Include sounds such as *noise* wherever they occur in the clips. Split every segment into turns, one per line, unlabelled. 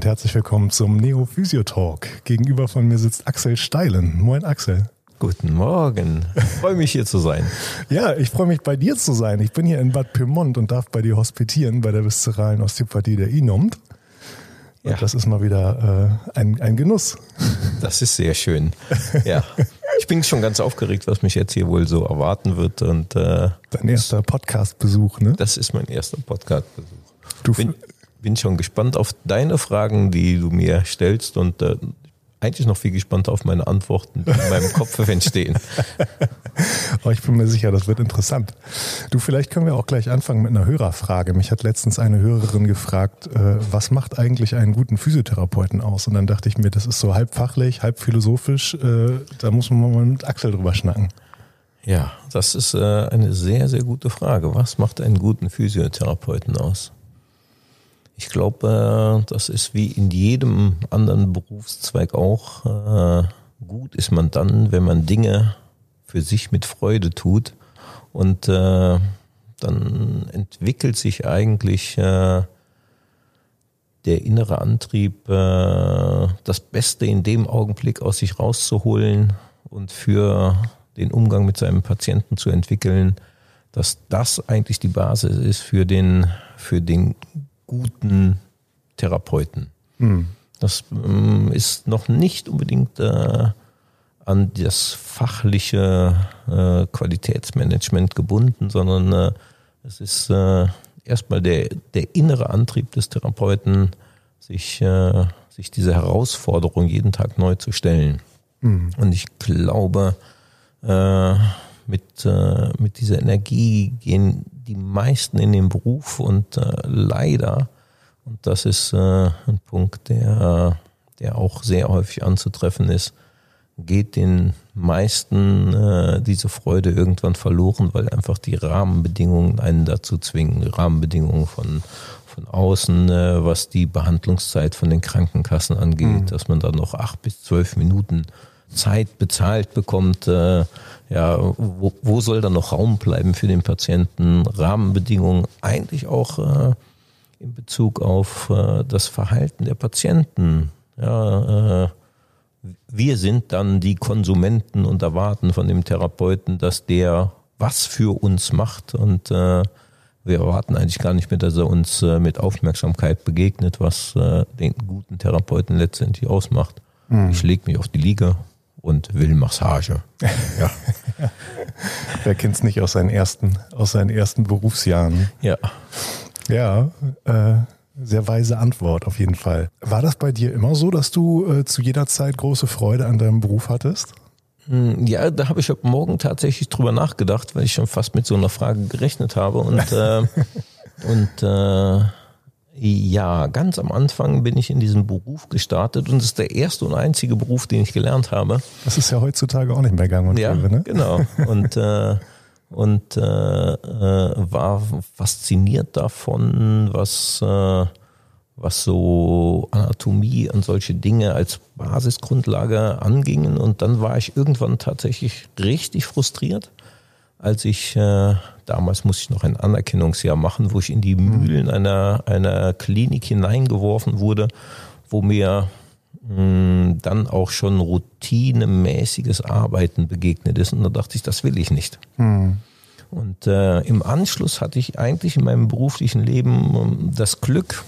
und herzlich willkommen zum Neo Physio Talk. Gegenüber von mir sitzt Axel Steilen. Moin Axel.
Guten Morgen. Ich freue mich hier zu sein.
ja, ich freue mich bei dir zu sein. Ich bin hier in Bad Pyrmont und darf bei dir hospitieren bei der viszeralen Osteopathie der INOMT. Ja. Das ist mal wieder äh, ein, ein Genuss.
Das ist sehr schön. Ja. Ich bin schon ganz aufgeregt, was mich jetzt hier wohl so erwarten wird. Und, äh,
Dein erster Podcast-Besuch, ne?
Das ist mein erster Podcast-Besuch. Du bin, bin schon gespannt auf deine Fragen, die du mir stellst und äh, eigentlich noch viel gespannter auf meine Antworten, die in *laughs* meinem Kopf entstehen.
Aber *laughs* ich bin mir sicher, das wird interessant. Du, vielleicht können wir auch gleich anfangen mit einer Hörerfrage. Mich hat letztens eine Hörerin gefragt, äh, was macht eigentlich einen guten Physiotherapeuten aus? Und dann dachte ich mir, das ist so halb fachlich, halb philosophisch. Äh, da muss man mal mit Axel drüber schnacken.
Ja, das ist äh, eine sehr, sehr gute Frage. Was macht einen guten Physiotherapeuten aus? Ich glaube, das ist wie in jedem anderen Berufszweig auch. Äh, gut ist man dann, wenn man Dinge für sich mit Freude tut und äh, dann entwickelt sich eigentlich äh, der innere Antrieb, das Beste in dem Augenblick aus sich rauszuholen und für den Umgang mit seinem Patienten zu entwickeln, dass das eigentlich die Basis ist für den, für den guten Therapeuten. Mhm. Das ähm, ist noch nicht unbedingt äh, an das fachliche äh, Qualitätsmanagement gebunden, sondern äh, es ist äh, erstmal der, der innere Antrieb des Therapeuten, sich, äh, sich diese Herausforderung jeden Tag neu zu stellen. Mhm. Und ich glaube, äh, mit, mit dieser Energie gehen die meisten in den Beruf und äh, leider, und das ist äh, ein Punkt, der, der auch sehr häufig anzutreffen ist, geht den meisten äh, diese Freude irgendwann verloren, weil einfach die Rahmenbedingungen einen dazu zwingen. Rahmenbedingungen von, von außen, äh, was die Behandlungszeit von den Krankenkassen angeht, mhm. dass man dann noch acht bis zwölf Minuten Zeit bezahlt bekommt, äh, ja, wo, wo soll da noch Raum bleiben für den Patienten? Rahmenbedingungen eigentlich auch äh, in Bezug auf äh, das Verhalten der Patienten. Ja, äh, wir sind dann die Konsumenten und erwarten von dem Therapeuten, dass der was für uns macht und äh, wir erwarten eigentlich gar nicht mehr, dass er uns äh, mit Aufmerksamkeit begegnet, was äh, den guten Therapeuten letztendlich ausmacht. Mhm. Ich lege mich auf die Liege, und will Massage.
Ja. *laughs* Wer kennt es nicht aus seinen ersten, aus seinen ersten Berufsjahren?
Ja.
Ja, äh, sehr weise Antwort auf jeden Fall. War das bei dir immer so, dass du äh, zu jeder Zeit große Freude an deinem Beruf hattest?
Hm, ja, da habe ich heute Morgen tatsächlich drüber nachgedacht, weil ich schon fast mit so einer Frage gerechnet habe und äh, *laughs* und äh, ja, ganz am Anfang bin ich in diesen Beruf gestartet und es ist der erste und einzige Beruf, den ich gelernt habe.
Das ist ja heutzutage auch nicht mehr gang und
ja,
gäbe, ne?
Genau. Und äh, und äh, äh, war fasziniert davon, was äh, was so Anatomie und solche Dinge als Basisgrundlage angingen. Und dann war ich irgendwann tatsächlich richtig frustriert, als ich äh, damals musste ich noch ein Anerkennungsjahr machen, wo ich in die mhm. Mühlen einer, einer Klinik hineingeworfen wurde, wo mir mh, hm, dann auch schon routinemäßiges Arbeiten begegnet ist. Und da dachte ich, das will ich nicht. Mhm. Und äh, im Anschluss hatte ich eigentlich in meinem beruflichen Leben ähm, das Glück,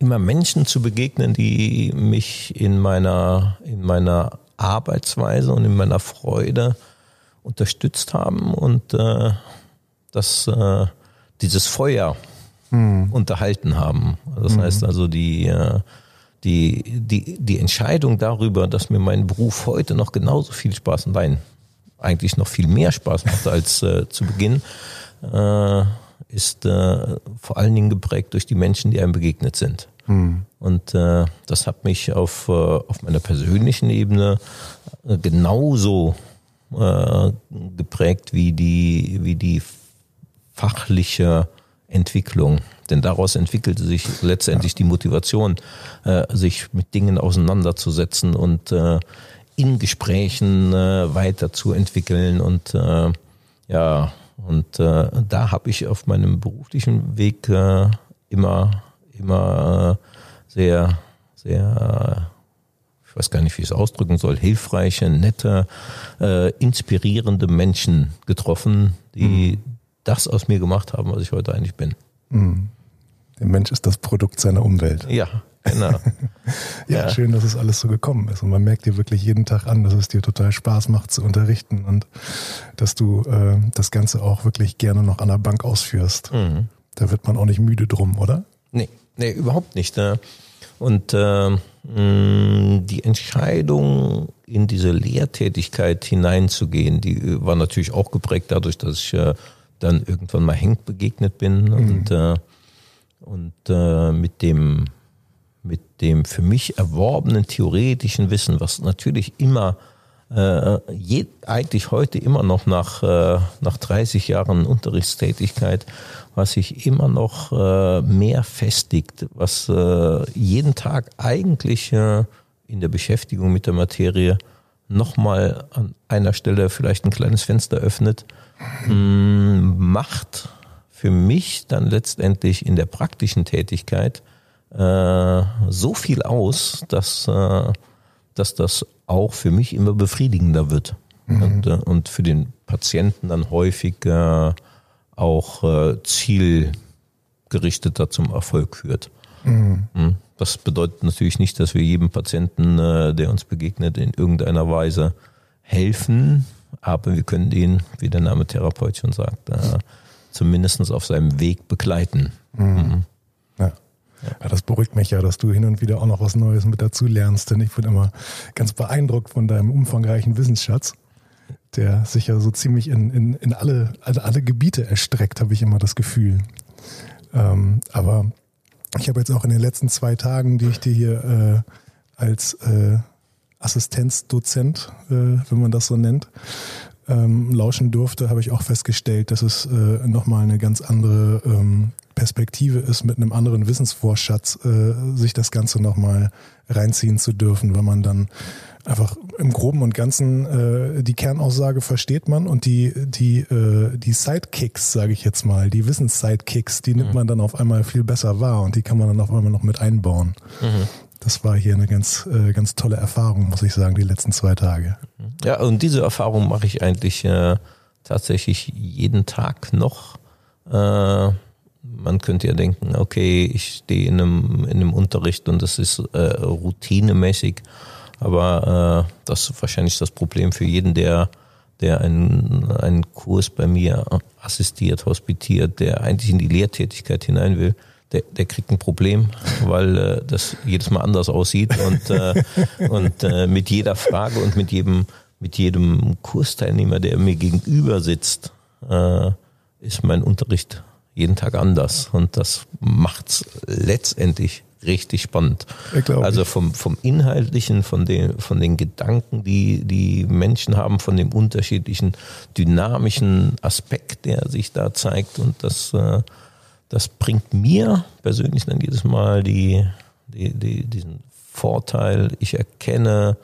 immer Menschen zu begegnen, die mich in meiner, in meiner Arbeitsweise und in meiner Freude unterstützt haben und äh, das, äh, dieses Feuer mhm. unterhalten haben. Das mhm. heißt also die, äh, die, die, die Entscheidung darüber, dass mir mein Beruf heute noch genauso viel Spaß, nein, eigentlich noch viel mehr Spaß macht als äh, zu Beginn, äh, ist äh, vor allen Dingen geprägt durch die Menschen, die einem begegnet sind. Mhm. Und äh, das hat mich auf, äh, auf meiner persönlichen Ebene genauso äh, geprägt wie die, wie die fachliche Entwicklung. Denn daraus entwickelte sich letztendlich die Motivation, äh, sich mit Dingen auseinanderzusetzen und äh, in Gesprächen weiterzuentwickeln. Und ja, und da habe ich auf meinem beruflichen Weg immer, immer sehr, sehr, ich weiß gar nicht, wie ich es ausdrücken soll, hilfreiche, nette, äh, inspirierende Menschen getroffen, die mhm. das aus mir gemacht haben, was ich heute eigentlich bin. Mhm.
Der Mensch ist das Produkt seiner Umwelt.
Ja, genau. *laughs*
ja, ja, schön, dass es alles so gekommen ist. Und man merkt dir wirklich jeden Tag an, dass es dir total Spaß macht zu unterrichten und dass du äh, das Ganze auch wirklich gerne noch an der Bank ausführst. Mhm. Da wird man auch nicht müde drum, oder?
Nee, nee, überhaupt nicht. Ne? Und äh, die Entscheidung, in diese Lehrtätigkeit hineinzugehen, die war natürlich auch geprägt dadurch, dass ich äh, dann irgendwann mal Henk begegnet bin mhm. und, äh, und äh, mit dem mit dem für mich erworbenen theoretischen Wissen, was natürlich immer äh, je, eigentlich heute immer noch nach, äh, nach 30 Jahren Unterrichtstätigkeit, was sich immer noch äh, mehr festigt, was äh, jeden Tag eigentlich äh, in der Beschäftigung mit der Materie nochmal an einer Stelle vielleicht ein kleines Fenster öffnet, mh, mm, macht für mich dann letztendlich in der praktischen Tätigkeit äh, so viel aus, dass, äh, dass das auch für mich immer befriedigender wird. Mhm. Und, äh, und für den Patienten dann häufig äh, auch äh, zielgerichteter zum Erfolg führt. Mhm. Hm? Das bedeutet natürlich nicht, dass wir jedem Patienten, äh, der uns begegnet, in irgendeiner Weise helfen, aber wir können ihn, wie der Name Therapeut schon sagt, äh, zumindest auf seinem Weg begleiten. Mhm.
Ja, das beruhigt mich ja, dass du hin und wieder auch noch was Neues mit dazu lernst, denn ich bin immer ganz beeindruckt von deinem umfangreichen Wissensschatz, der sich ja so ziemlich in, in, in alle, alle, alle Gebiete erstreckt, habe ich immer das Gefühl. Ähm, aber ich habe jetzt auch in den letzten zwei Tagen, die ich dir hier äh, als äh, Assistenzdozent, äh, wenn man das so nennt, ähm, lauschen durfte, habe ich auch festgestellt, dass es äh, nochmal eine ganz andere ähm, Perspektive ist, mit einem anderen Wissensvorschatz äh, sich das Ganze nochmal reinziehen zu dürfen, wenn man dann einfach im Groben und Ganzen äh, die Kernaussage versteht man und die die äh, die Sidekicks, sage ich jetzt mal, die Wissens-Sidekicks, die nimmt mhm. man dann auf einmal viel besser wahr und die kann man dann auf einmal noch mit einbauen. Mhm das war hier eine ganz, äh, ganz tolle Erfahrung, muss ich sagen, die letzten zwei Tage.
Ja, und diese Erfahrung mache ich eigentlich äh, tatsächlich jeden Tag noch. Äh, man könnte ja denken, okay, ich stehe in einem, in einem Unterricht und das ist äh, routinemäßig, aber äh, das ist wahrscheinlich das Problem für jeden, der der einen, einen Kurs bei mir assistiert, hospitiert, der eigentlich in die Lehrtätigkeit hinein will der, der kriegt ein Problem, weil äh, das jedes Mal anders aussieht und, äh, und äh, mit jeder Frage und mit jedem, mit jedem Kursteilnehmer, der mir gegenüber sitzt, äh, ist mein Unterricht jeden Tag anders und das macht's letztendlich richtig spannend. Also vom, vom Inhaltlichen, von den, von den Gedanken, die die Menschen haben, von dem unterschiedlichen dynamischen Aspekt, der sich da zeigt und das äh, das bringt mir persönlich dann jedes Mal die, die, die, diesen Vorteil, ich erkenne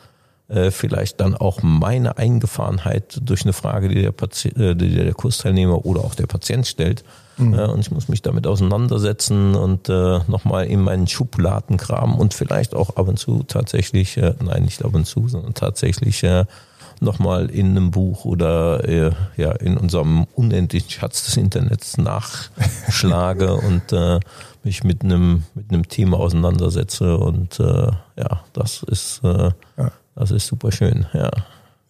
äh, vielleicht dann auch meine Eingefahrenheit durch eine Frage, die der, Patient, äh, die der Kursteilnehmer oder auch der Patient stellt. Mhm. Äh, und ich muss mich damit auseinandersetzen und äh, nochmal in meinen Schubladen kramen und vielleicht auch ab und zu tatsächlich, äh, nein, nicht ab und zu, sondern tatsächlich äh, nochmal in einem Buch oder äh, ja in unserem unendlichen Schatz des Internets nachschlage *laughs* und äh, mich mit einem mit einem Thema auseinandersetze und äh, ja, das ist äh, ja. das ist super schön, ja.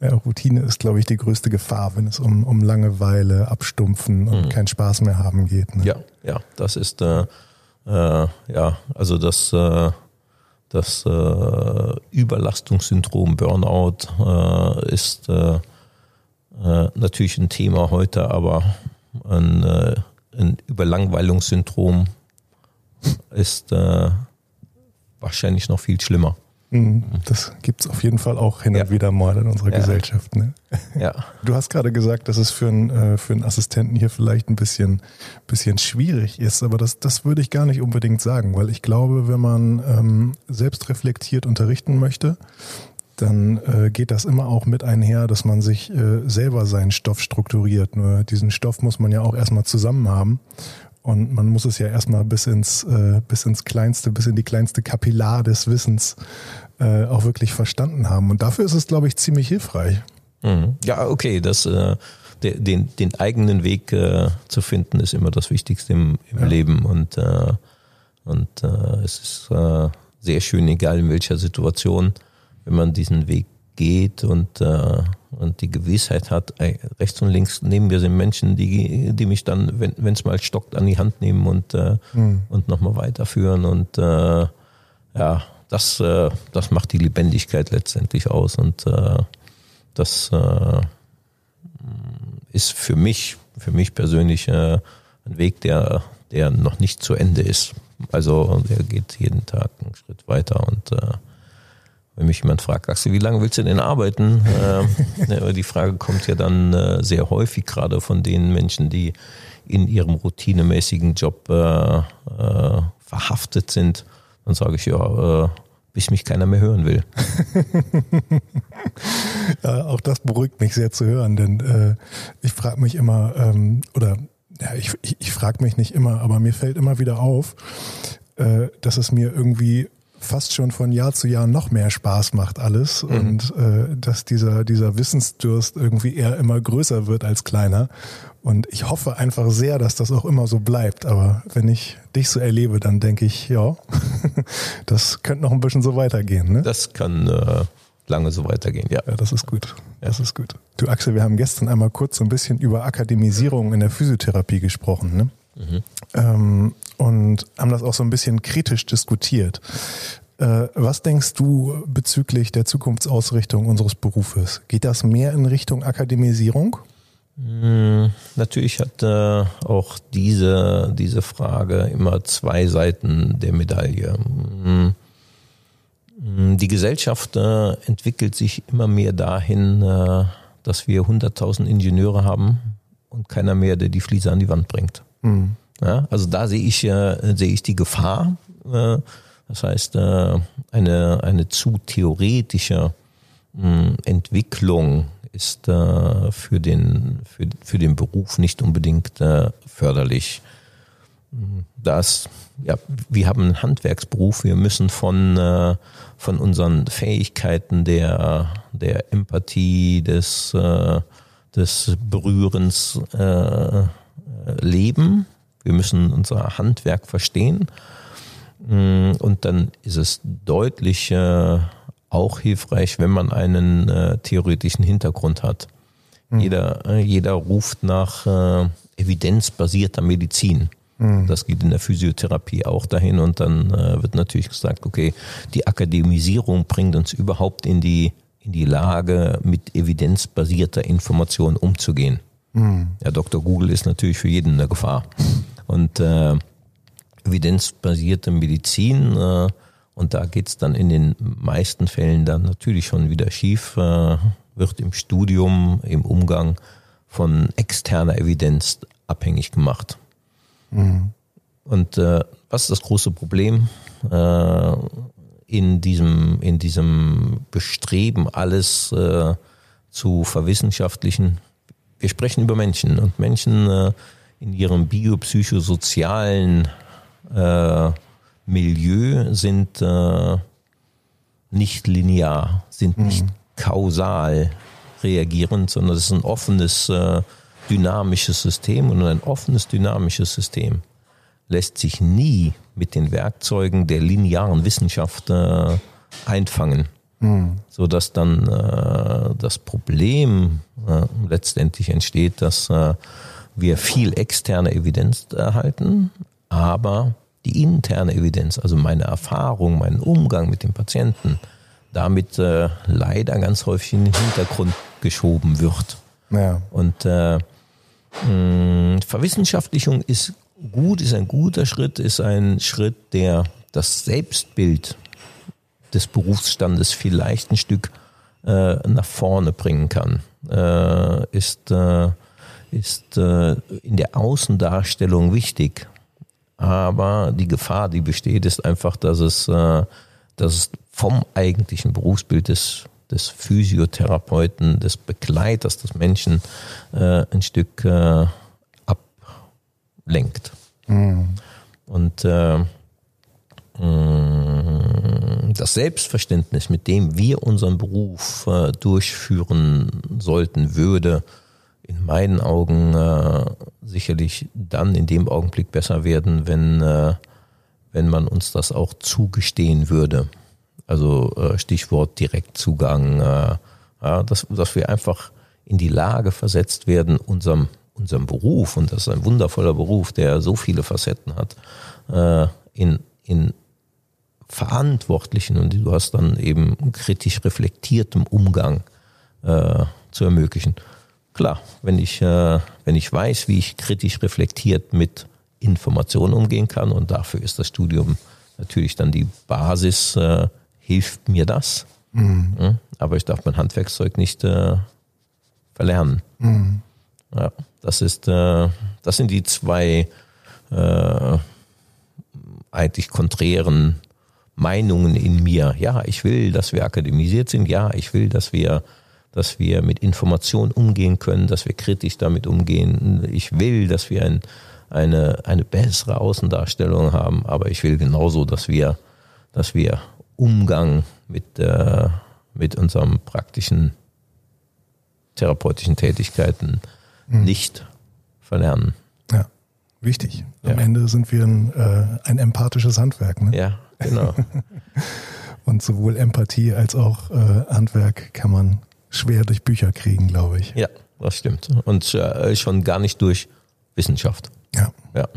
Ja, Routine ist, glaube ich, die größte Gefahr, wenn es um, um Langeweile, Abstumpfen und mhm. keinen Spaß mehr haben geht.
Ne? Ja, ja, das ist äh, äh, ja, also das äh, das äh, Überlastungssyndrom Burnout äh, ist äh, natürlich ein Thema heute, aber ein, ein Überlangweilungssyndrom ist wahrscheinlich noch viel schlimmer.
Mhm. Das gibt es auf jeden Fall auch hin und wieder mal in unserer ja. Gesellschaft. Ne?
Ja.
Du hast gerade gesagt, dass es für einen, äh, für einen Assistenten hier vielleicht ein bisschen, bisschen schwierig ist, aber das, das würde ich gar nicht unbedingt sagen, weil ich glaube, wenn man ähm, selbst reflektiert unterrichten möchte, dann äh, geht das immer auch mit einher, dass man sich äh, selber seinen Stoff strukturiert. Nur diesen Stoff muss man ja auch erstmal zusammen haben. Und man muss es ja erstmal bis ins, äh, bis ins kleinste, bis in die kleinste Kapillar des Wissens äh, auch wirklich verstanden haben. Und dafür ist es, glaube ich, ziemlich hilfreich.
Mhm. Ja, okay, das, äh, den, den eigenen Weg äh, zu finden, ist immer das Wichtigste im, im ja. Leben. Und, äh, und äh, es ist äh, sehr schön, egal in welcher Situation, wenn man diesen Weg geht und, und die Gewissheit hat, rechts und links neben mir sind Menschen, die, die mich dann, wenn es mal stockt, an die Hand nehmen und, mhm. und nochmal weiterführen. Und ja, das, äh, das macht die Lebendigkeit letztendlich aus. Und äh, das äh, ist für mich, für mich persönlich äh, ein Weg, der, der noch nicht zu Ende ist. Also der geht jeden Tag einen Schritt weiter und äh, wenn mich jemand fragt, Axel, wie lange willst du denn arbeiten? äh, die Frage kommt ja dann äh, sehr häufig, gerade von den Menschen, die in ihrem routinemäßigen Job äh, äh, verhaftet sind. Dann sage ich, ja, äh, bis mich keiner mehr hören will. *laughs*
ja, auch das beruhigt mich sehr zu hören, denn äh, ich frage mich immer, ähm, oder ja, ich, ich, ich frage mich nicht immer, aber mir fällt immer wieder auf, äh, dass es mir irgendwie fast schon von Jahr zu Jahr noch mehr Spaß macht alles mhm. und äh, dass dieser, dieser Wissensdurst irgendwie eher immer größer wird als kleiner. Und ich hoffe einfach sehr, dass das auch immer so bleibt. Aber wenn ich dich so erlebe, dann denke ich, ja, *laughs* das könnte noch ein bisschen so weitergehen. Ne?
Das kann äh, lange so weitergehen, ja.
Ja, das ist gut. Das ist gut. Du Axel, wir haben gestern einmal kurz so ein bisschen über Akademisierung in der Physiotherapie gesprochen. Ne? Mhm. Ähm, und haben das auch so ein bisschen kritisch diskutiert. Äh, was denkst du bezüglich der Zukunftsausrichtung unseres Berufes? Geht das mehr in Richtung Akademisierung?
Hm, natürlich hat äh, auch diese, diese Frage immer zwei Seiten der Medaille. Hm, hm, die Gesellschaft äh, entwickelt sich immer mehr dahin, äh, dass wir 100.000 Ingenieure haben und keiner mehr, der die Fliese an die Wand bringt. Mhm. Ja, also da sehe ich, äh, sehe ich die Gefahr. Äh, das heißt, äh, eine, eine zu theoretische hm, Entwicklung ist äh, für, den, für, für den Beruf nicht unbedingt äh, förderlich. Das, ja, wir haben einen Handwerksberuf, wir müssen von, von unseren Fähigkeiten der, der Empathie, des, des Berührens leben wir müssen unser Handwerk verstehen. Mm, und dann ist es deutlich äh, auch hilfreich, wenn man einen äh, theoretischen Hintergrund hat. Mhm. Jeder, äh, jeder ruft nach evidenzbasierter Medizin. Mhm. Das geht in der Physiotherapie auch dahin und dann wird natürlich gesagt, okay, die Akademisierung bringt uns überhaupt in die, in die Lage, mit evidenzbasierter Information umzugehen. Mhm. Ja, Dr. Google ist natürlich für jeden eine Gefahr. Und äh, evidenzbasierte Medizin, äh, und da geht's dann in den meisten Fällen dann natürlich schon wieder schief, äh, wird im Studium, im Umgang von externer Evidenz abhängig gemacht. Mhm. Und äh, was ist das große Problem äh, in diesem in diesem Bestreben, alles äh, zu verwissenschaftlichen? Wir sprechen über Menschen und Menschen äh, in ihrem biopsychosozialen äh, Milieu sind äh, nicht linear, sind mhm. nicht kausal reagierend, sondern es ist ein offenes, äh, dynamisches System und ein offenes, dynamisches System lässt sich nie mit den Werkzeugen der linearen Wissenschaft äh, einfangen. Mhm. So dass dann äh, das Problem äh, letztendlich entsteht, dass äh, wir viel externe Evidenz erhalten, aber die interne Evidenz, also meine Erfahrung, mein Umgang mit dem Patienten, damit äh, leider ganz häufig in den Hintergrund geschoben wird. Ja. Und äh, mh, Verwissenschaftlichung ist gut, ist ein guter Schritt, ist ein Schritt, der das Selbstbild des Berufsstandes vielleicht ein Stück äh, nach vorne bringen kann. Äh, ist äh, ist äh, in der Außendarstellung wichtig. Aber die Gefahr, die besteht, ist einfach, dass es, äh, dass es vom eigentlichen Berufsbild des, des Physiotherapeuten, des Begleiters des Menschen äh, ein Stück ablenkt. Mhm. Und mm, das Selbstverständnis, mit dem wir unseren Beruf äh, durchführen sollten, würde in meinen Augen äh, sicherlich dann in dem Augenblick besser werden, wenn, äh, wenn man uns das auch zugestehen würde. Also äh, Stichwort Direktzugang, äh, ja, dass, dass wir einfach in die Lage versetzt werden, unserem, unserem Beruf, und das ist ein wundervoller Beruf, der so viele Facetten hat, äh, in, in verantwortlichen und du hast dann eben kritisch reflektiertem Umgang äh, zu ermöglichen. Klar, wenn ich, äh, wenn ich weiß, wie ich kritisch reflektiert mit Informationen umgehen kann und dafür ist das Studium natürlich dann die Basis, äh, hilft mir das. Mhm. Aber ich darf mein Handwerkszeug nicht äh, verlernen. Mhm. Ja, das ist, äh, das sind die zwei äh, eigentlich konträren Meinungen in mir. Ja, ich will, dass wir akademisiert sind. Ja, ich will, dass wir, dass wir mit Informationen umgehen können, dass wir kritisch damit umgehen. Ich will, dass wir ein, eine, eine bessere Außendarstellung haben. Aber ich will genauso, dass wir, dass wir Umgang mit, äh, mit unserem praktischen therapeutischen Tätigkeiten mhm. nicht verlernen.
Ja, wichtig. Am ja. Ende sind wir ein, äh, ein empathisches Handwerk. Ne?
Ja, genau. *laughs*
Und sowohl Empathie als auch äh, Handwerk kann man schwer durch Bücher kriegen, glaube ich.
Ja, das stimmt. Und äh, schon gar nicht durch Wissenschaft.
Ja. Ja.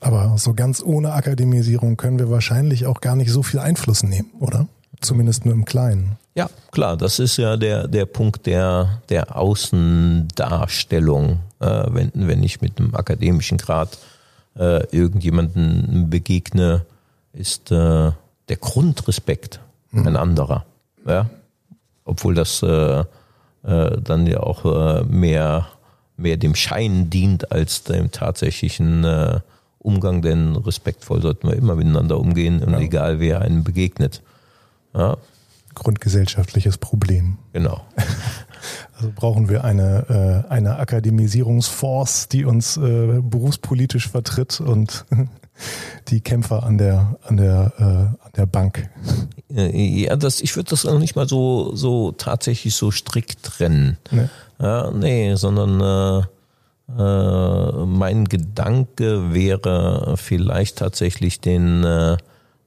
Aber so ganz ohne Akademisierung können wir wahrscheinlich auch gar nicht so viel Einfluss nehmen, oder? Zumindest nur im Kleinen.
Ja, klar, das ist ja der, der Punkt der, der Außendarstellung. Äh, wenn, wenn ich mit einem akademischen Grad äh, irgendjemanden begegne, ist äh, der Grundrespekt mhm. ein anderer. Ja? Obwohl das äh, äh, dann ja auch äh, mehr, mehr dem Schein dient als dem tatsächlichen äh, Umgang, denn respektvoll sollten wir immer miteinander umgehen, und egal wer einem begegnet. Ja.
Grundgesellschaftliches Problem.
Genau. *laughs*
Also brauchen wir eine, äh, eine Akademisierungsforce, die uns äh, berufspolitisch vertritt und die Kämpfer an der, an der, äh, an der Bank.
Ja, das, ich würde das noch nicht mal so, so tatsächlich so strikt trennen. Nee, ja, nee sondern äh, mein Gedanke wäre vielleicht tatsächlich den, äh,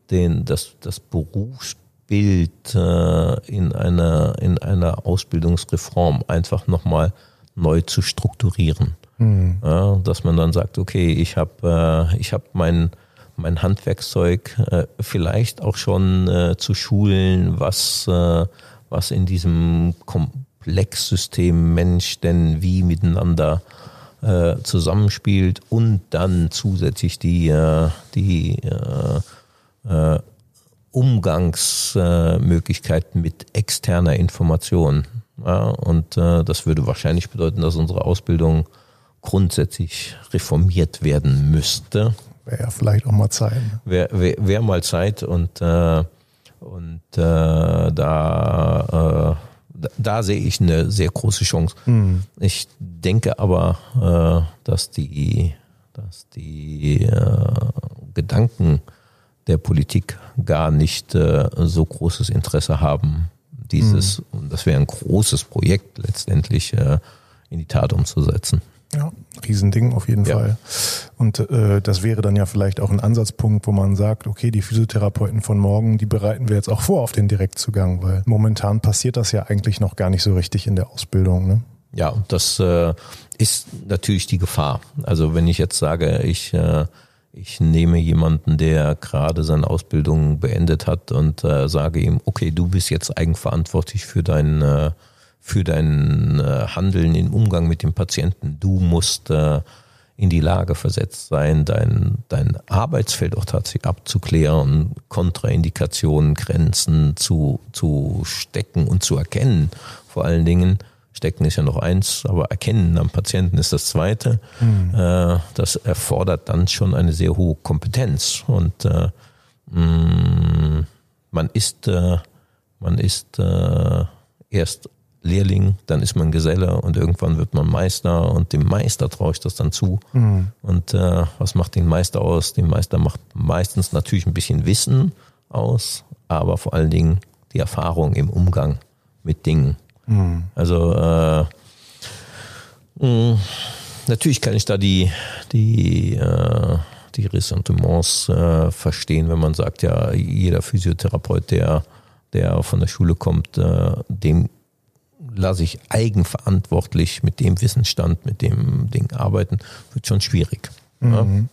den, das, das Berufsbild äh, in einer, in einer Ausbildungsreform einfach nochmal neu zu strukturieren. Mhm. Ja, dass man dann sagt, okay, ich habe äh, hab mein, mein Handwerkszeug äh, vielleicht auch schon äh, zu schulen, was, äh, was in diesem Komplexsystem Mensch denn wie miteinander äh, zusammenspielt und dann zusätzlich die, äh, die äh, Umgangsmöglichkeiten mit externer Information. Ja, und das würde wahrscheinlich bedeuten, dass unsere Ausbildung grundsätzlich reformiert werden müsste.
Wäre ja vielleicht auch mal Zeit. Ne?
Wäre wär, wär mal Zeit und, äh, und äh, da äh, da sehe ich eine sehr große Chance. Mhm. Ich denke aber, äh, dass die, dass die äh, Gedanken der Politik gar nicht äh, so großes Interesse haben, dieses, mhm. und das wäre ein großes Projekt letztendlich in die Tat umzusetzen.
Ja, Riesending auf jeden ja. Fall. Und äh, das wäre dann ja vielleicht auch ein Ansatzpunkt, wo man sagt, okay, die Physiotherapeuten von morgen, die bereiten wir jetzt auch vor auf den Direktzugang, weil momentan passiert das ja eigentlich noch gar nicht so richtig in der Ausbildung. Ne?
Ja, das äh, ist natürlich die Gefahr. Also wenn ich jetzt sage, ich äh, ich nehme jemanden, der gerade seine Ausbildung beendet hat und äh, sage ihm, okay, du bist jetzt eigenverantwortlich für deinen äh, für dein äh, Handeln im Umgang mit dem Patienten. Du musst äh, in die Lage versetzt sein, dein, dein Arbeitsfeld auch tatsächlich abzuklären, Kontraindikationen, Grenzen zu, zu stecken und zu erkennen. Vor allen Dingen, stecken ist ja noch eins, aber erkennen am Patienten ist das zweite. Mhm. Das erfordert dann schon eine sehr hohe Kompetenz. Und äh, mm, man ist, äh, man ist äh, erst Lehrling, dann ist man Geselle und irgendwann wird man Meister und dem Meister traue ich das dann zu. Mhm. Und äh, was macht den Meister aus? Den Meister macht meistens natürlich ein bisschen Wissen aus, aber vor allen Dingen die Erfahrung im Umgang mit Dingen. Mhm. Also äh, mh, natürlich kann ich da die, die, äh, die Ressentiments äh, verstehen, wenn man sagt, ja, jeder Physiotherapeut, der, der von der Schule kommt, äh, dem lasse ich eigenverantwortlich mit dem Wissensstand, mit dem Ding arbeiten, wird schon schwierig. Mhm.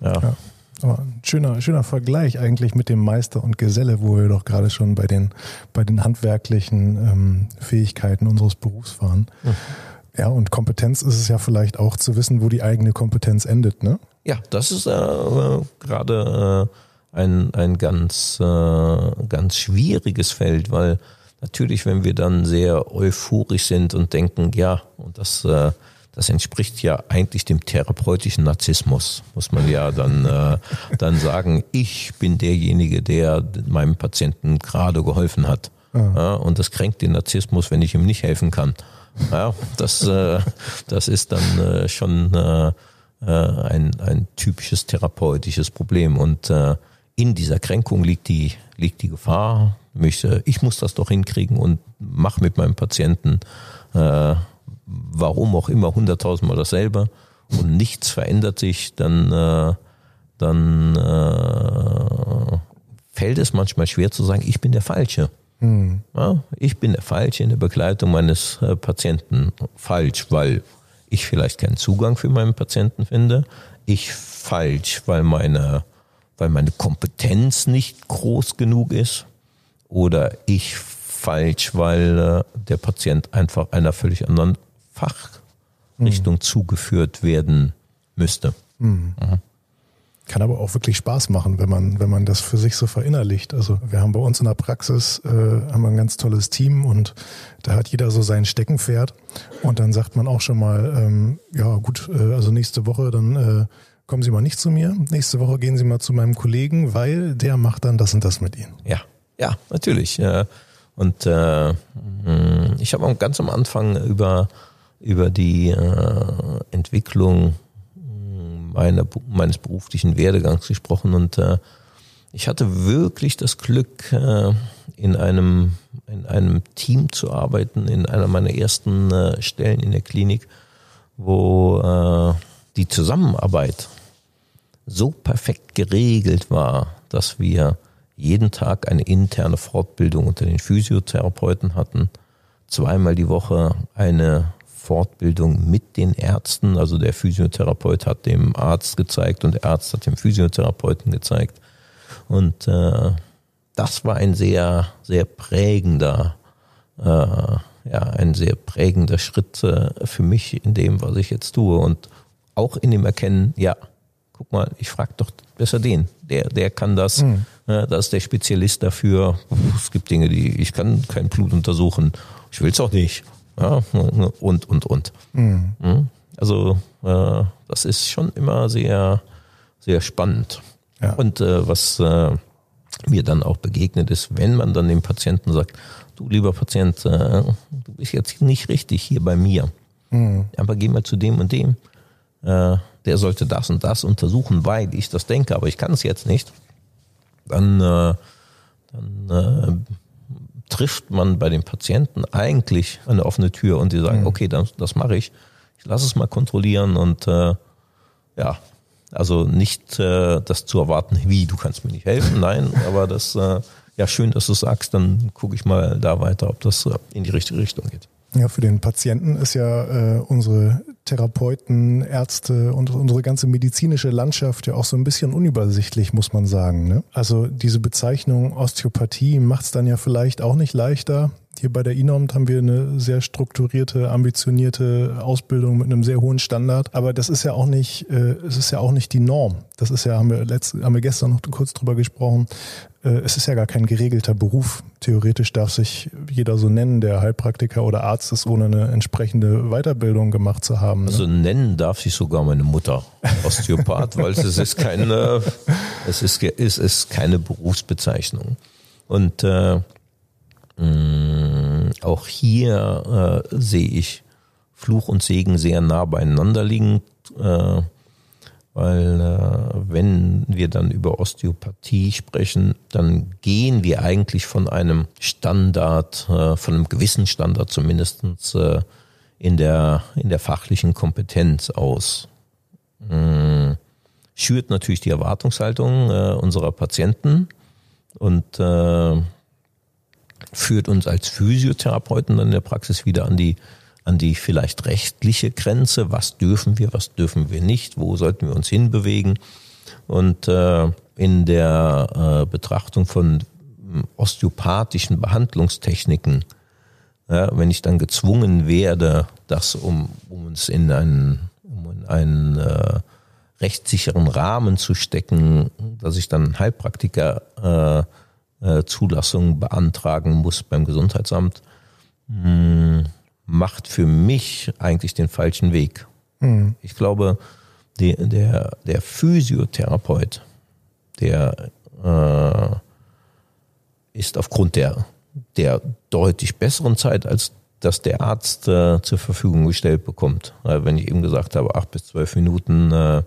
Ja. ja. Aber ein schöner, schöner Vergleich eigentlich mit dem Meister und Geselle, wo wir doch gerade schon bei den, bei den handwerklichen ähm, Fähigkeiten unseres Berufs waren. Mhm. Ja, und Kompetenz ist es ja vielleicht auch zu wissen, wo die eigene Kompetenz endet, ne?
Ja, das ist äh, gerade äh, ein, ein ganz, äh, ganz schwieriges Feld, weil natürlich, wenn wir dann sehr euphorisch sind und denken, ja, und das, äh, das entspricht ja eigentlich dem therapeutischen Narzissmus, muss man ja dann, äh, dann sagen, *laughs* ich bin derjenige, der meinem Patienten gerade geholfen hat. Ja. Ja, und das kränkt den Narzissmus, wenn ich ihm nicht helfen kann. Ja, das, äh, das ist dann äh, schon äh, ein, ein typisches therapeutisches Problem. Und äh, in dieser Kränkung liegt die, liegt die Gefahr. Mich, äh, ich muss das doch hinkriegen und mach mit meinem Patienten, äh, warum auch immer, hunderttausendmal dasselbe und nichts verändert sich, dann, äh, dann äh, fällt es manchmal schwer zu sagen, ich bin der Falsche. Mhm. Ja, ich bin der Falsche in der Begleitung meines äh, Patienten. Falsch, weil ich vielleicht keinen Zugang für meinen Patienten finde. Ich falsch, weil meine, weil meine Kompetenz nicht groß genug ist. Oder ich falsch, weil äh, der Patient einfach einer völlig anderen Fachrichtung mhm. zugeführt werden müsste. Mhm.
Mhm. Kann aber auch wirklich Spaß machen, wenn man, wenn man das für sich so verinnerlicht. Also wir haben bei uns in der Praxis äh, haben wir ein ganz tolles Team und da hat jeder so sein Steckenpferd und dann sagt man auch schon mal, ähm, ja gut, äh, also nächste Woche dann äh, kommen Sie mal nicht zu mir, nächste Woche gehen Sie mal zu meinem Kollegen, weil der macht dann das und das mit Ihnen.
Ja, ja, natürlich. Und äh, hm, ich habe ganz am Anfang über über die äh, Entwicklung meiner, meines beruflichen Werdegangs gesprochen und äh, ich hatte wirklich das Glück, äh, in einem, in einem Team zu arbeiten, in einer meiner ersten äh, Stellen in der Klinik, wo äh, die Zusammenarbeit so perfekt geregelt war, dass wir jeden Tag eine interne Fortbildung unter den Physiotherapeuten hatten, zweimal die Woche eine Fortbildung mit den Ärzten. Also der Physiotherapeut hat dem Arzt gezeigt und der Arzt hat dem Physiotherapeuten gezeigt. Und äh, das war ein sehr, sehr prägender, äh, ja, ein sehr prägender Schritt äh, für mich in dem, was ich jetzt tue. Und auch in dem Erkennen, ja, guck mal, ich frage doch besser den. Der, der kann das. Mhm. Äh, da ist der Spezialist dafür. Es gibt Dinge, die ich kann kein Blut untersuchen. Ich will es auch nicht. Ja, und, und, und. Mhm. Hm? Also äh, das ist schon immer sehr, sehr spannend. Ja. Und äh, was äh, mir dann auch begegnet ist, wenn man dann dem Patienten sagt, du lieber Patient, äh, du bist jetzt nicht richtig hier bei mir, mhm. aber geh mal zu dem und dem, äh, der sollte das und das untersuchen, weil ich das denke, aber ich kann es jetzt nicht, dann, äh, dann äh, trifft man bei den Patienten eigentlich eine offene Tür und die sagen, mhm. okay, das, das mache ich. Ich lasse es mal kontrollieren und äh, ja, also nicht äh, das zu erwarten, wie, du kannst mir nicht helfen, nein, *laughs* aber das, äh, ja, schön, dass du sagst, dann gucke ich mal da weiter, ob das äh, in die richtige Richtung geht.
Ja, für den Patienten ist ja äh, unsere Therapeuten, Ärzte und unsere ganze medizinische Landschaft ja auch so ein bisschen unübersichtlich, muss man sagen. Ne? Also diese Bezeichnung Osteopathie macht es dann ja vielleicht auch nicht leichter. Hier bei der INOMT haben wir eine sehr strukturierte, ambitionierte Ausbildung mit einem sehr hohen Standard. Aber das ist ja auch nicht, äh, es ist ja auch nicht die Norm. Das ist ja, haben wir letzt, haben wir gestern noch kurz drüber gesprochen. Äh, es ist ja gar kein geregelter Beruf. Theoretisch darf sich jeder so nennen, der Heilpraktiker oder Arzt ist, ohne eine entsprechende Weiterbildung gemacht zu haben.
Ne? Also nennen darf sich sogar meine Mutter Osteopath, *laughs* weil es ist keine, es ist, es ist keine Berufsbezeichnung. Und äh, mm, auch hier äh, sehe ich Fluch und Segen sehr nah beieinander liegen, äh, weil äh, wenn wir dann über Osteopathie sprechen, dann gehen wir eigentlich von einem Standard, äh, von einem gewissen Standard zumindestens äh, in der, in der fachlichen Kompetenz aus. Hm, schürt natürlich die Erwartungshaltung äh, unserer Patienten und äh, führt uns als Physiotherapeuten in der Praxis wieder an die an die vielleicht rechtliche Grenze. Was dürfen wir, was dürfen wir nicht? Wo sollten wir uns hinbewegen? Und äh, in der äh, Betrachtung von osteopathischen Behandlungstechniken, ja, wenn ich dann gezwungen werde, das um, um uns in einen, um in einen äh, rechtssicheren Rahmen zu stecken, dass ich dann Heilpraktiker äh, Zulassung beantragen muss beim Gesundheitsamt, hm, macht für mich eigentlich den falschen Weg. Mhm. Ich glaube, die, der, der Physiotherapeut, der äh, ist aufgrund der, der deutlich besseren Zeit, als dass der Arzt äh, zur Verfügung gestellt bekommt. Weil wenn ich eben gesagt habe, acht bis zwölf Minuten äh,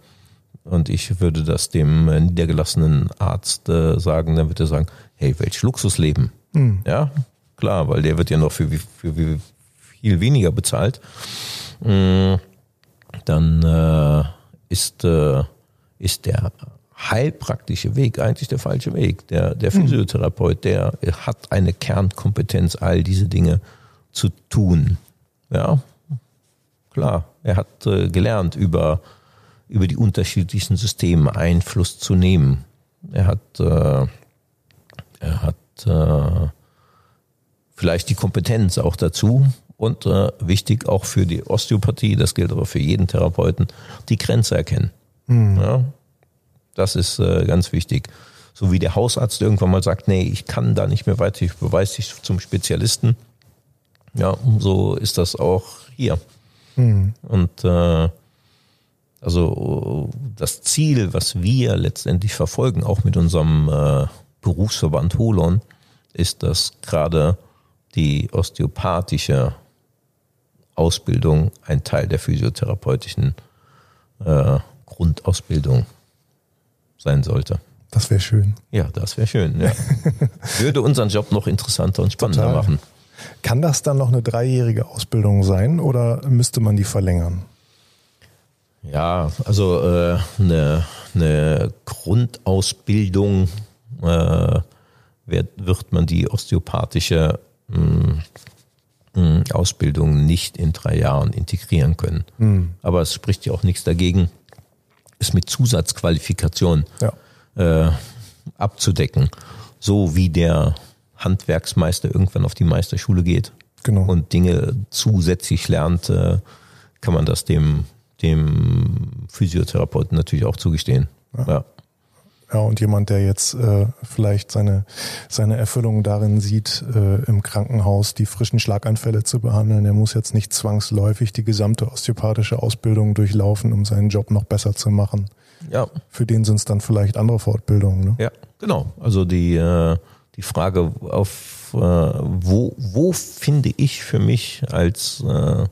und ich würde das dem äh, niedergelassenen Arzt äh, sagen, dann würde er sagen, hey, welch Luxusleben. Mhm. Ja, klar, weil der wird ja noch für, für, für, viel weniger bezahlt, mm, dann äh, ist, äh, ist der heilpraktische Weg eigentlich der falsche Weg. Der, der hm. Physiotherapeut, der hat eine Kernkompetenz, all diese Dinge zu tun. Ja, klar. Er hat äh, gelernt, über, über die unterschiedlichen Systeme Einfluss zu nehmen. Er hat, äh, er hat äh, vielleicht die Kompetenz auch dazu, und äh, wichtig auch für die Osteopathie, das gilt aber für jeden Therapeuten, die Grenze erkennen. Mhm. Ja, das ist äh, ganz wichtig. So wie der Hausarzt irgendwann mal sagt, nee, ich kann da nicht mehr weiter, ich beweise dich zum Spezialisten. Ja, so ist das auch hier. Mhm. Und äh, also das Ziel, was wir letztendlich verfolgen, auch mit unserem äh, Berufsverband Holon, ist, dass gerade die osteopathische Ausbildung ein Teil der physiotherapeutischen äh, Grundausbildung sein sollte.
Das wäre schön.
Ja, das wäre schön. Ja. *laughs* Würde unseren Job noch interessanter und spannender Total. machen.
Kann das dann noch eine dreijährige Ausbildung sein oder müsste man die verlängern?
Ja, also äh, eine, eine Grundausbildung äh, wird, wird man die osteopathische mh, hm, Ausbildung nicht in drei Jahren integrieren können. Mhm. Aber es spricht ja auch nichts dagegen, es mit Zusatzqualifikation ja. äh, abzudecken. So wie der Handwerksmeister irgendwann auf die Meisterschule geht genau. und Dinge zusätzlich lernt, äh, kann man das dem, dem Physiotherapeuten natürlich auch zugestehen. Ja. ja.
Ja, und jemand, der jetzt äh, vielleicht seine, seine Erfüllung darin sieht, äh, im Krankenhaus die frischen Schlaganfälle zu behandeln, der muss jetzt nicht zwangsläufig die gesamte osteopathische Ausbildung durchlaufen, um seinen Job noch besser zu machen. Ja. Für den sind es dann vielleicht andere Fortbildungen. Ne?
Ja, genau. Also die, äh, die Frage auf, äh, wo, wo finde ich für mich als, äh,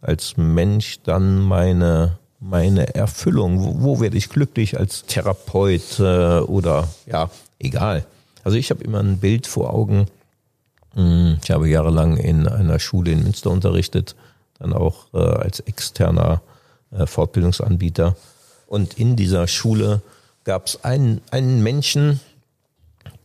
als Mensch dann meine meine Erfüllung? Wo, wo werde ich glücklich als Therapeut äh, oder ja, egal. Also ich habe immer ein Bild vor Augen. Hm, ich habe jahrelang in einer Schule in Münster unterrichtet, dann auch äh, als externer äh, Fortbildungsanbieter. Und in dieser Schule gab es einen, einen Menschen,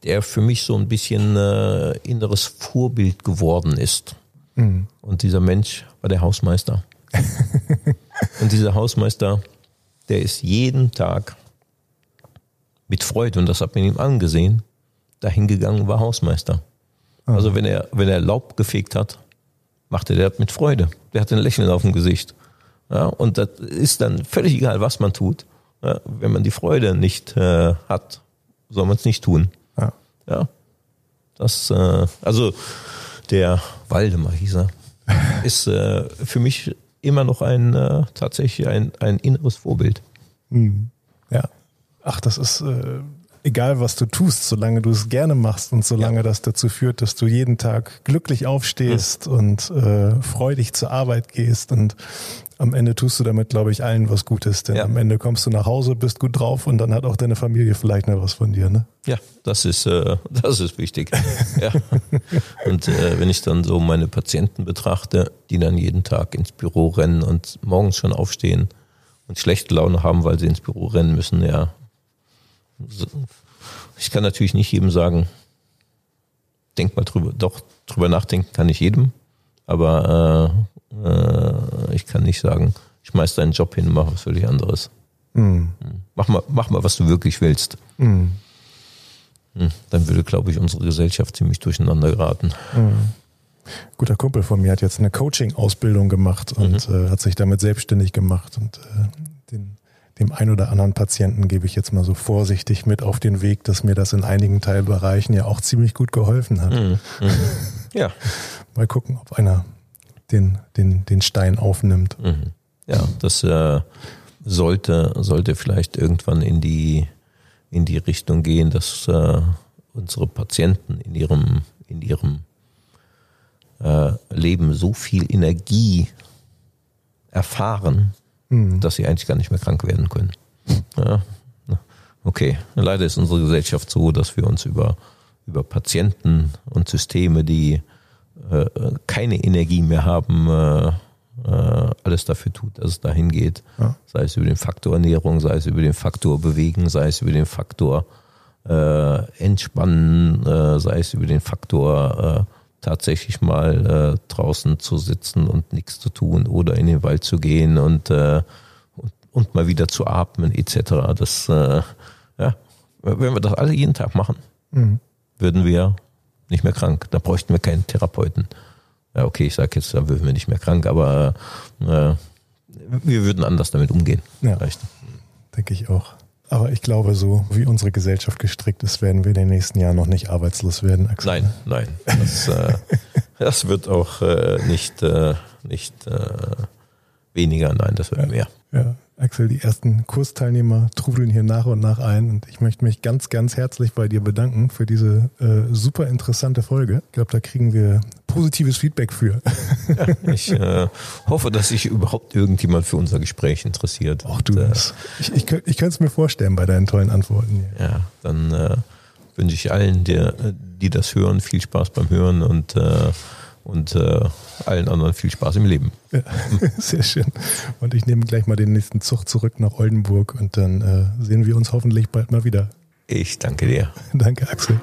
der für mich so ein bisschen äh, inneres Vorbild geworden ist. Mhm. Und dieser Mensch war der Hausmeister. *laughs* Und dieser Hausmeister, der ist jeden Tag mit Freude, und das hat man ihm angesehen, dahingegangen war Hausmeister. Ah. Also wenn er, wenn er Laub gefegt hat, machte der mit Freude. Der hat ein Lächeln auf dem Gesicht. Ja, und das ist dann völlig egal, was man tut. Ja, wenn man die Freude nicht äh, hat, soll man es nicht tun. Ja. ja. Das, äh, also der Waldemar hieß er, *laughs* ist äh, für mich immer noch ein äh, tatsächlich ein, ein inneres Vorbild.
Hm. Ja. Ach, das ist äh, egal was du tust, solange du es gerne machst und solange ja. das dazu führt, dass du jeden Tag glücklich aufstehst mhm. und äh, freudig zur Arbeit gehst und am Ende tust du damit, glaube ich, allen was Gutes. Denn ja. am Ende kommst du nach Hause, bist gut drauf und dann hat auch deine Familie vielleicht noch was von dir. Ne?
Ja, das ist, äh, *laughs* das ist wichtig. ja. *laughs* Und äh, wenn ich dann so meine Patienten betrachte, die dann jeden Tag ins Büro rennen und morgens schon aufstehen und schlechte Laune haben, weil sie ins Büro rennen müssen, ja. Ich kann natürlich nicht jedem sagen, denk mal drüber, doch drüber nachdenken kann ich jedem, aber äh, äh, ich kann nicht sagen, schmeiß deinen Job hin, mach was völlig anderes. Mhm. Mach, mal, mach mal, was du wirklich willst. Mhm. Dann würde, glaube ich, unsere Gesellschaft ziemlich durcheinander geraten. Mhm.
Guter Kumpel von mir hat jetzt eine Coaching-Ausbildung gemacht und mhm. äh, hat sich damit selbstständig gemacht und äh, den, dem ein oder anderen Patienten gebe ich jetzt mal so vorsichtig mit auf den Weg, dass mir das in einigen Teilbereichen ja auch ziemlich gut geholfen hat. Mhm. mhm.
Ja. *laughs*
mal gucken, ob einer den, den, den Stein aufnimmt.
Mhm. Ja, das äh, sollte, sollte vielleicht irgendwann in die, in die Richtung gehen, dass äh, unsere Patienten in ihrem, in ihrem äh, Leben so viel Energie erfahren, mhm. dass sie eigentlich gar nicht mehr krank werden können. Ja. Okay, leider ist unsere Gesellschaft so, dass wir uns über, über Patienten und Systeme, die äh, keine Energie mehr haben, äh, äh, alles dafür tut, dass es dahin geht. Ja. Sei es über den Faktor Ernährung, sei es über den Faktor Bewegen, sei es über den Faktor äh, Entspannen, äh, sei es über den Faktor äh, tatsächlich mal äh, draußen zu sitzen und nichts zu tun oder in den Wald zu gehen und, äh, und, und mal wieder zu atmen etc. Das, äh, ja, wenn wir das alle jeden Tag machen, mhm. würden wir nicht mehr krank. Da bräuchten wir keinen Therapeuten. Ja, okay, ich sage jetzt, da würden wir nicht mehr krank, aber äh, wir würden anders damit umgehen.
Ja, vielleicht. denke ich auch. Aber ich glaube, so wie unsere Gesellschaft gestrickt ist, werden wir in den nächsten Jahren noch nicht arbeitslos werden.
Axel. Nein, nein. Das, äh, *laughs* das wird auch äh, nicht, äh, nicht äh, weniger, nein, das wird
ja,
mehr.
Ja, Axel, die ersten Kursteilnehmer trudeln hier nach und nach ein und ich möchte mich ganz, ganz herzlich bei dir bedanken für diese äh, super interessante Folge. Ich glaube, da kriegen wir positives Feedback für.
Ja, ich äh, hoffe, dass sich überhaupt irgendjemand für unser Gespräch interessiert.
Auch du. Und, äh, ich ich, ich könnte es mir vorstellen bei deinen tollen Antworten.
Hier. Ja, dann äh, wünsche ich allen, die, die das hören, viel Spaß beim Hören und äh, und äh, allen anderen viel Spaß im Leben. Ja, *laughs*
sehr schön. Und ich nehme gleich mal den nächsten Zug zurück nach Oldenburg und dann äh, sehen wir uns hoffentlich bald mal wieder.
Ich danke dir. *laughs*
danke, Axel.